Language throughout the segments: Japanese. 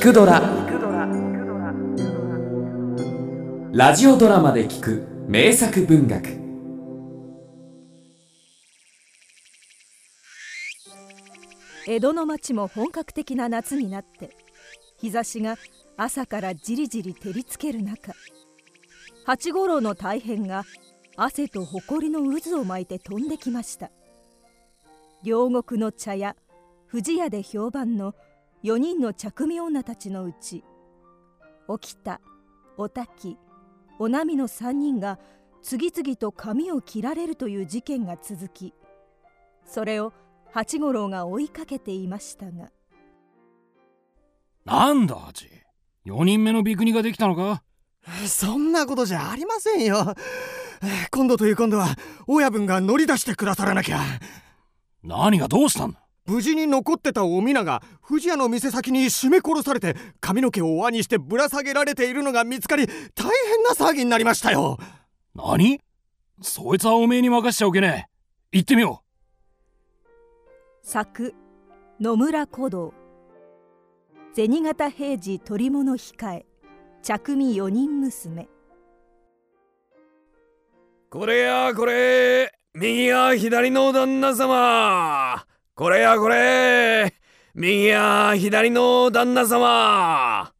聞くドラ」ラジオドラマで聞く名作文学。江戸の町も本格的な夏になって日差しが朝からじりじり照りつける中八五郎の大変が汗と埃の渦を巻いて飛んできました。両国の茶屋藤屋で評判の4人の茶組女たちのうち沖田お滝お波の3人が次々と髪を切られるという事件が続きそれを八五郎が追いかけていましたが。なんだハチ4人目のビクニができたのか？そんなことじゃありませんよ。今度という今度は親分が乗り出してくださらなきゃ。何がどうしたんだ？無事に残ってたお皆が藤屋の店先に絞め殺されて髪の毛を輪にしてぶら下げられているのが見つかり大変な騒ぎになりましたよ。何？そいつはおめえに任しちゃおけねえ。行ってみよう。作野村古道。銭形平次取り物控え。茶組四人娘。これやこれ。右や左の旦那様これやこれ。右や左の旦那様。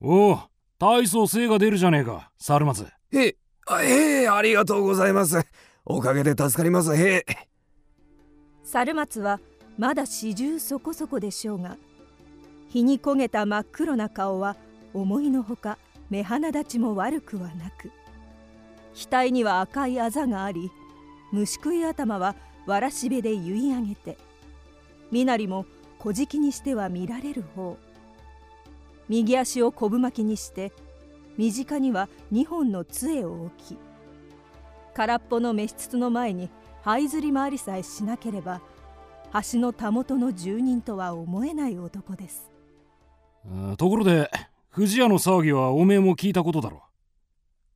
おお大層精が出るじゃねえか猿松へあへえありがとうございます。おかげで助かります。へ。え猿松はまだ四十そこそこでしょうが日に焦げた真っ黒な顔は思いのほか目鼻立ちも悪くはなく額には赤いあざがあり虫食い頭はわらしべで結い上げて身なりも小じにしては見られる方。右足を昆布巻きにして身近には2本の杖を置き空っぽの召使の前に這いずり回りさえしなければ橋のたもとの住人とは思えない男です。ところで藤屋の騒ぎはおめえも聞いたことだろ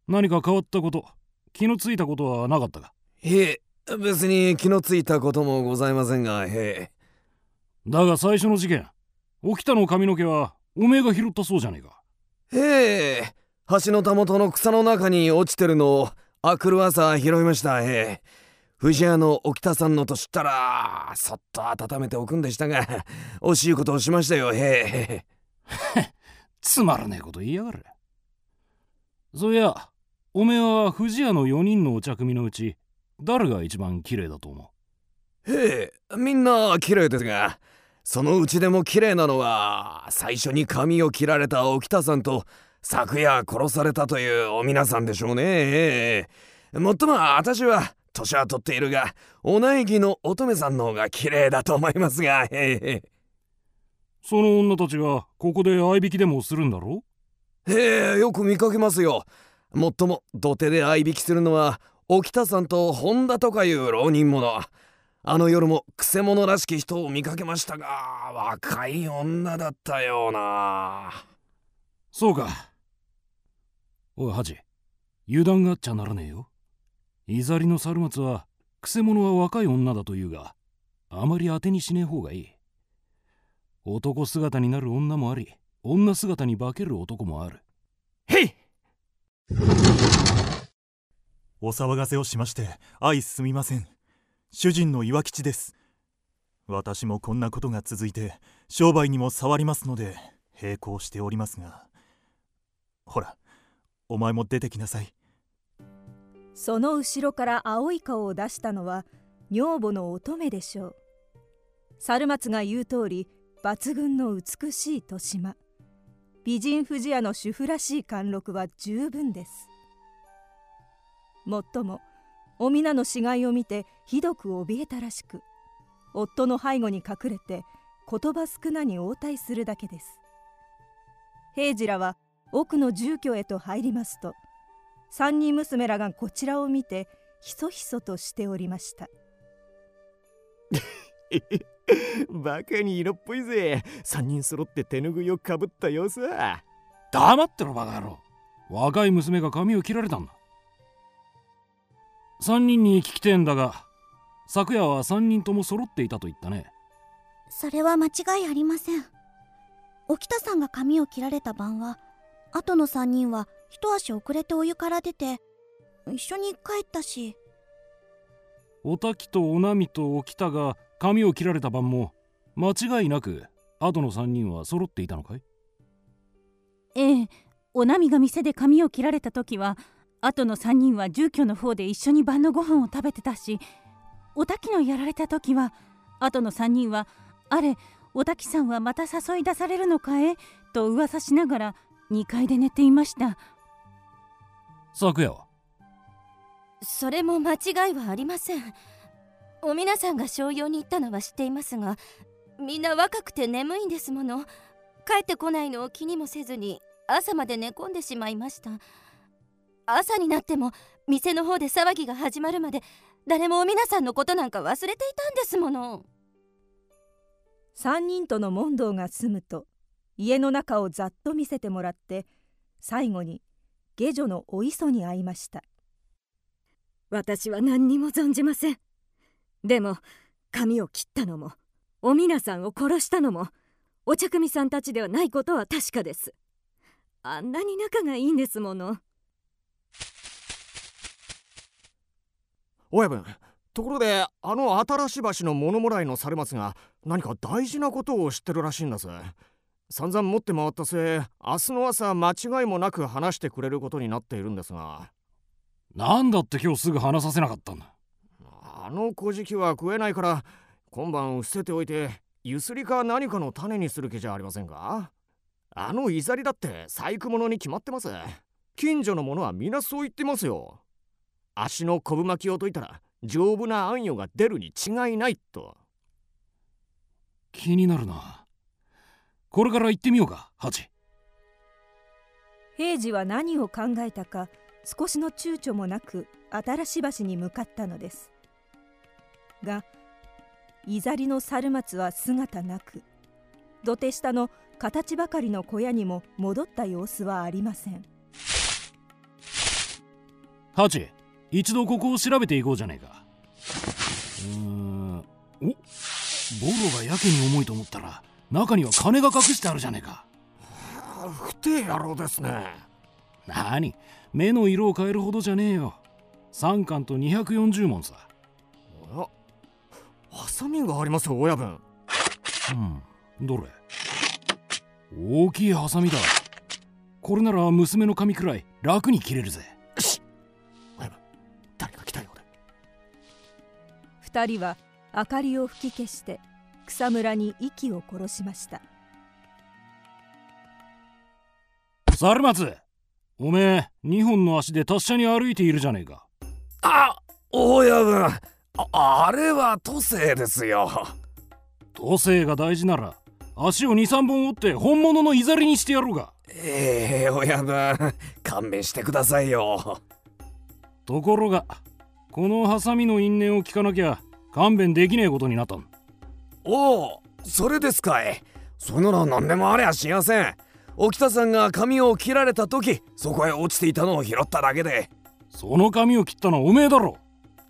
う。何か変わったこと気のついたことはなかったか？へえ別に気のついたこともございませんがへえだが最初の事件沖田の髪の毛はおめえが拾ったそうじゃねえか。へえ橋のたもとの草の中に落ちてるのをあくる朝拾いました。へえ。藤屋の沖田さんのと知ったらそっと温めておくんでしたが惜しいことをしましたよ。へえ。つまらねえこと言いやがる。そういやおめえは藤屋の4人のお茶組のうち誰が一番綺麗だと思う？へえみんな綺麗ですがそのうちでも綺麗なのは最初に髪を切られた沖田さんと昨夜殺されたというお皆さんでしょうね。もっとも私は年は取っているがお苗木の乙女さんの方が綺麗だと思いますが。へ その女たちがここで合いびきでもするんだろへえよく見かけますよ。もっとも土手で合いびきするのは沖田さんと本田とかいう浪人者あの夜もくせ者らしき人を見かけましたが若い女だったような。そうか。おいハジ油断があっちゃならねえよ。いざりの猿松はくせ者は若い女だというがあまり当てにしねえ方がいい。男姿になる女もあり女姿に化ける男もある。へい！お騒がせをしまして相すみません主人の岩吉です。私もこんなことが続いて商売にも触りますので並行しておりますが。ほらお前も出てきなさい。その後ろから青い顔を出したのは女房の乙女でしょう。猿松が言う通り抜群の美しい豊島。美人富士屋の主婦らしい貫禄は十分です。もっともお皆の死骸を見てひどく怯えたらしく夫の背後に隠れて言葉少なに応対するだけです。平次らは奥の住居へと入りますと三人娘らがこちらを見てひそひそとしておりました。バカに色っぽいぜ。三人揃って手ぬぐいをかぶった様子。は黙ってろバカ野郎。若い娘が髪を切られたんだ三人に聞きてえんだが昨夜は三人とも揃っていたと言ったね。それは間違いありません。沖田さんが髪を切られた晩は後の3人は一足遅れてお湯から出て一緒に帰ったし。おたきとおなみと沖田が髪を切られた晩も間違いなく後の3人は揃っていたのかい？ええおなみが店で髪を切られた時は後の3人は住居の方で一緒に晩のご飯を食べてたしおたきのやられた時は後の3人はあれおたきさんはまた誘い出されるのかえ？と噂しながら2階で寝ていました。昨夜はそれも間違いはありません。お皆さんが商用に行ったのは知っていますがみんな若くて眠いんですもの。帰ってこないのを気にもせずに朝まで寝込んでしまいました。朝になっても店の方で騒ぎが始まるまで誰もお皆さんのことなんか忘れていたんですもの。3人との問答が済むと家の中をざっと見せてもらって最後に下女のお磯に会いました。私は何にも存じません。でも髪を切ったのもお皆さんを殺したのもお茶組さんたちではないことは確かです。あんなに仲がいいんですもの親分ところであの新し橋の物もらいの猿松が何か大事なことを知ってるらしいんです散々持って回ったせい明日の朝間違いもなく話してくれることになっているんですが。なんだって今日すぐ話させなかったんだ。あの小じは食えないから今晩伏せておいてゆすりか何かの種にする気じゃありませんか。あのイザリだって細工物に決まってます。近所の者は皆そう言ってますよ足の昆布巻きを解いたら丈夫な暗夜が出るに違いないと。気になるな。これから行ってみようかハチ。平次は何を考えたか少しの躊躇もなく新し橋に向かったのです。がいざりの猿松は姿なく土手下の形ばかりの小屋にも戻った様子はありません。ハチ一度ここを調べていこうじゃねえか。うーん。おボロがやけに重いと思ったら中には金が隠してあるじゃねえか。不定野郎ですね。何？目の色を変えるほどじゃねえよ。3貫と240文さ。あハサミがありますよ親分。うん。どれ？大きいハサミだ。これなら娘の髪くらい楽に切れるぜ2人は明かりを吹き消して草むらに息を殺しました。猿松おめえ2本の足で達者に歩いているじゃねえか。あ親分ああれは都政ですよ。都政が大事なら足を23本折って本物のいざりにしてやろうが。ええ親分勘弁してくださいよ。ところがこのハサミの因縁を聞かなきゃ勘弁できねえことになったん。おおそれですかい。それなら何でもありゃしやせん。沖田さんが髪を切られた時そこへ落ちていたのを拾っただけで。その髪を切ったのはおめえだろ。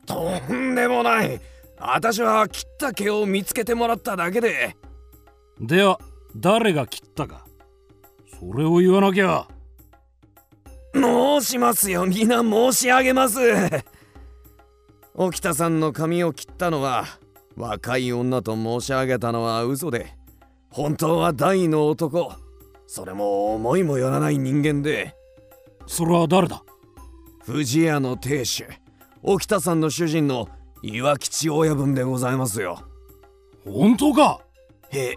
とんでもない。私は切った毛を見つけてもらっただけで。では誰が切ったか。それを言わなきゃ。申しますよ。皆申し上げます沖田さんの髪を切ったのは若い女と申し上げたのは嘘で本当は大の男。それも思いもよらない人間で。それは誰だ？藤屋の亭主沖田さんの主人の岩吉親分でございますよ。本当か？へえ。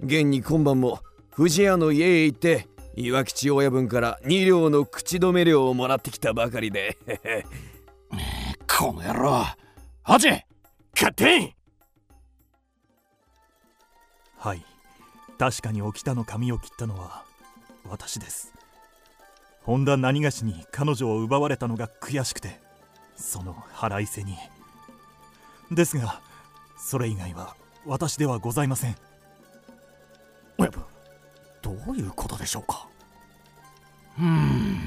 現に今晩も藤屋の家へ行って岩吉親分から2両の口止め料をもらってきたばかりでこの野郎。ハチ勝手はい。確かに沖田の髪を切ったのは私です。本田何がしに彼女を奪われたのが悔しくてその腹いせに。ですがそれ以外は私ではございません。親分どういうことでしょうか。うん。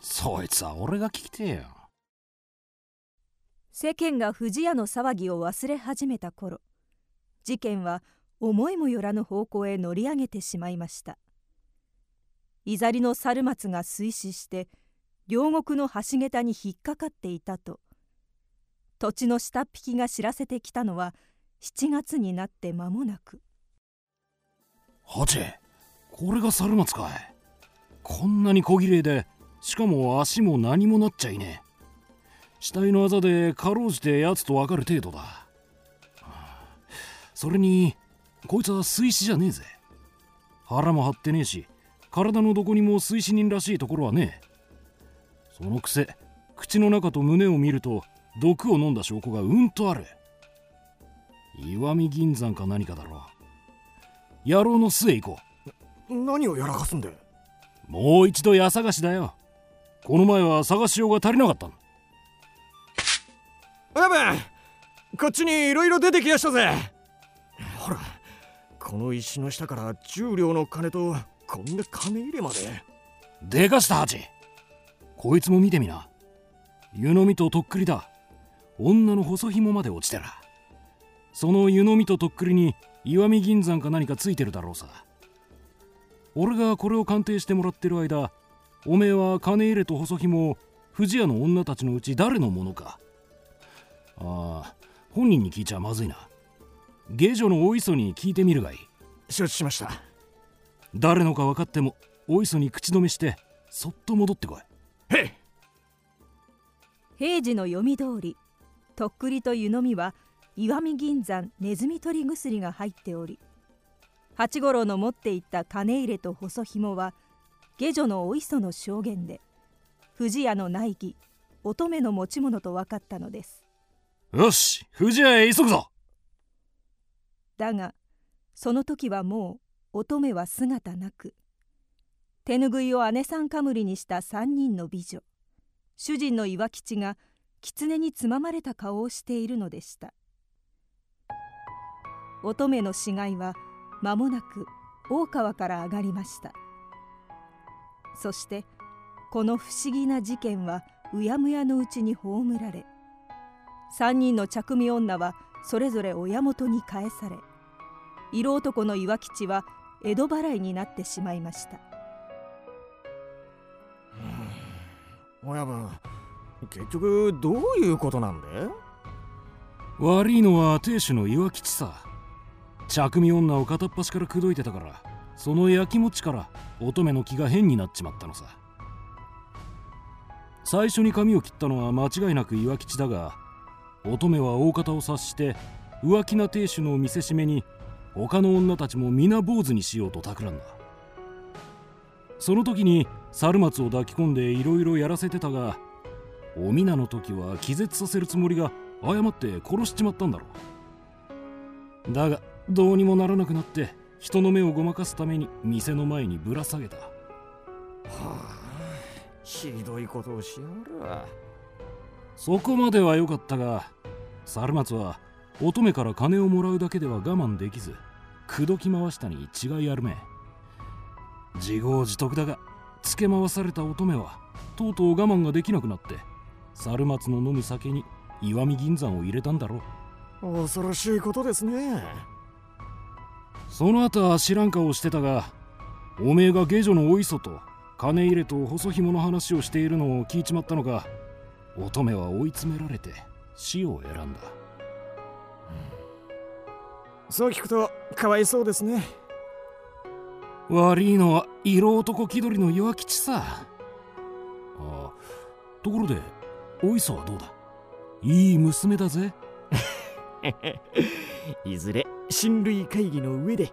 そいつは俺が聞きてえよ世間が藤屋の騒ぎを忘れ始めた頃事件は思いもよらぬ方向へ乗り上げてしまいました。いざりの猿松が水死して両国の橋桁に引っかかっていたと土地の下っ引きが知らせてきたのは7月になって間もなく。ハチこれが猿松かい。こんなに小綺麗でしかも足も何もなっちゃいねえ。死体のあざでかろうじてやつとわかる程度だ。それにこいつは水死じゃねえぜ。腹も張ってねえし体のどこにも水死人らしいところはねえ。そのくせ口の中と胸を見ると毒を飲んだ証拠がうんとある。石見銀山か何かだろう。野郎の巣へ行こう。何をやらかすんでもう一度家探しだよ。この前は探しようが足りなかったやべこっちにいろいろ出てきやしたぜ。ほらこの石の下から10両の金とこんな金入れまで。でかしたハチ。こいつも見てみな。湯飲みととっくりだ。女の細紐まで落ちてら。その湯飲みととっくりに石見銀山か何かついてるだろうさ。俺がこれを鑑定してもらってる間おめえは金入れと細紐を藤屋の女たちのうち誰のものかああ本人に聞いちゃまずいな。下女のお磯に聞いてみるがいい。承知しました。誰のか分かってもお磯に口止めしてそっと戻ってこい。へい。平次の読み通りとっくりと湯飲みは石見銀山ネズミ取り薬が入っており八五郎の持っていった金入れと細紐は下女のお磯の証言で藤屋の内儀乙女の持ち物と分かったのですよし藤屋へ急ぐぞ。だがその時はもう乙女は姿なく手ぬぐいを姉さんかむりにした3人の美女主人の岩吉が狐につままれた顔をしているのでした。乙女の死骸は間もなく大川から上がりました。そしてこの不思議な事件はうやむやのうちに葬られ3人の茶組女はそれぞれ親元に返され色男の岩吉は江戸払いになってしまいました。親分結局どういうことなんで？悪いのは亭主の岩吉さ。茶組女を片っ端から口説いてたからその焼きもちから乙女の気が変になっちまったのさ。最初に髪を切ったのは間違いなく岩吉だが乙女は大方を察して浮気な亭主の見せしめに他の女たちも皆坊主にしようと企んだ。その時に猿松を抱き込んでいろいろやらせてたがお皆の時は気絶させるつもりが誤って殺しちまったんだろう。だがどうにもならなくなって人の目をごまかすために店の前にぶら下げた。はあひどいことをしやがるそこまでは良かったが猿松は乙女から金をもらうだけでは我慢できず口説き回したに違いあるめ。自業自得だが付け回された乙女はとうとう我慢ができなくなって猿松の飲む酒に石見銀山を入れたんだろう。恐ろしいことですね。その後は知らん顔してたがおめえが下女のお磯と金入れと細紐の話をしているのを聞いちまったのか乙女は追い詰められて死を選んだ、うん、そう聞くとかわいそうですね。悪いのは色男気取りの岩吉さ。ああところでお磯はどうだ？いい娘だぜ。いずれ親類会議の上で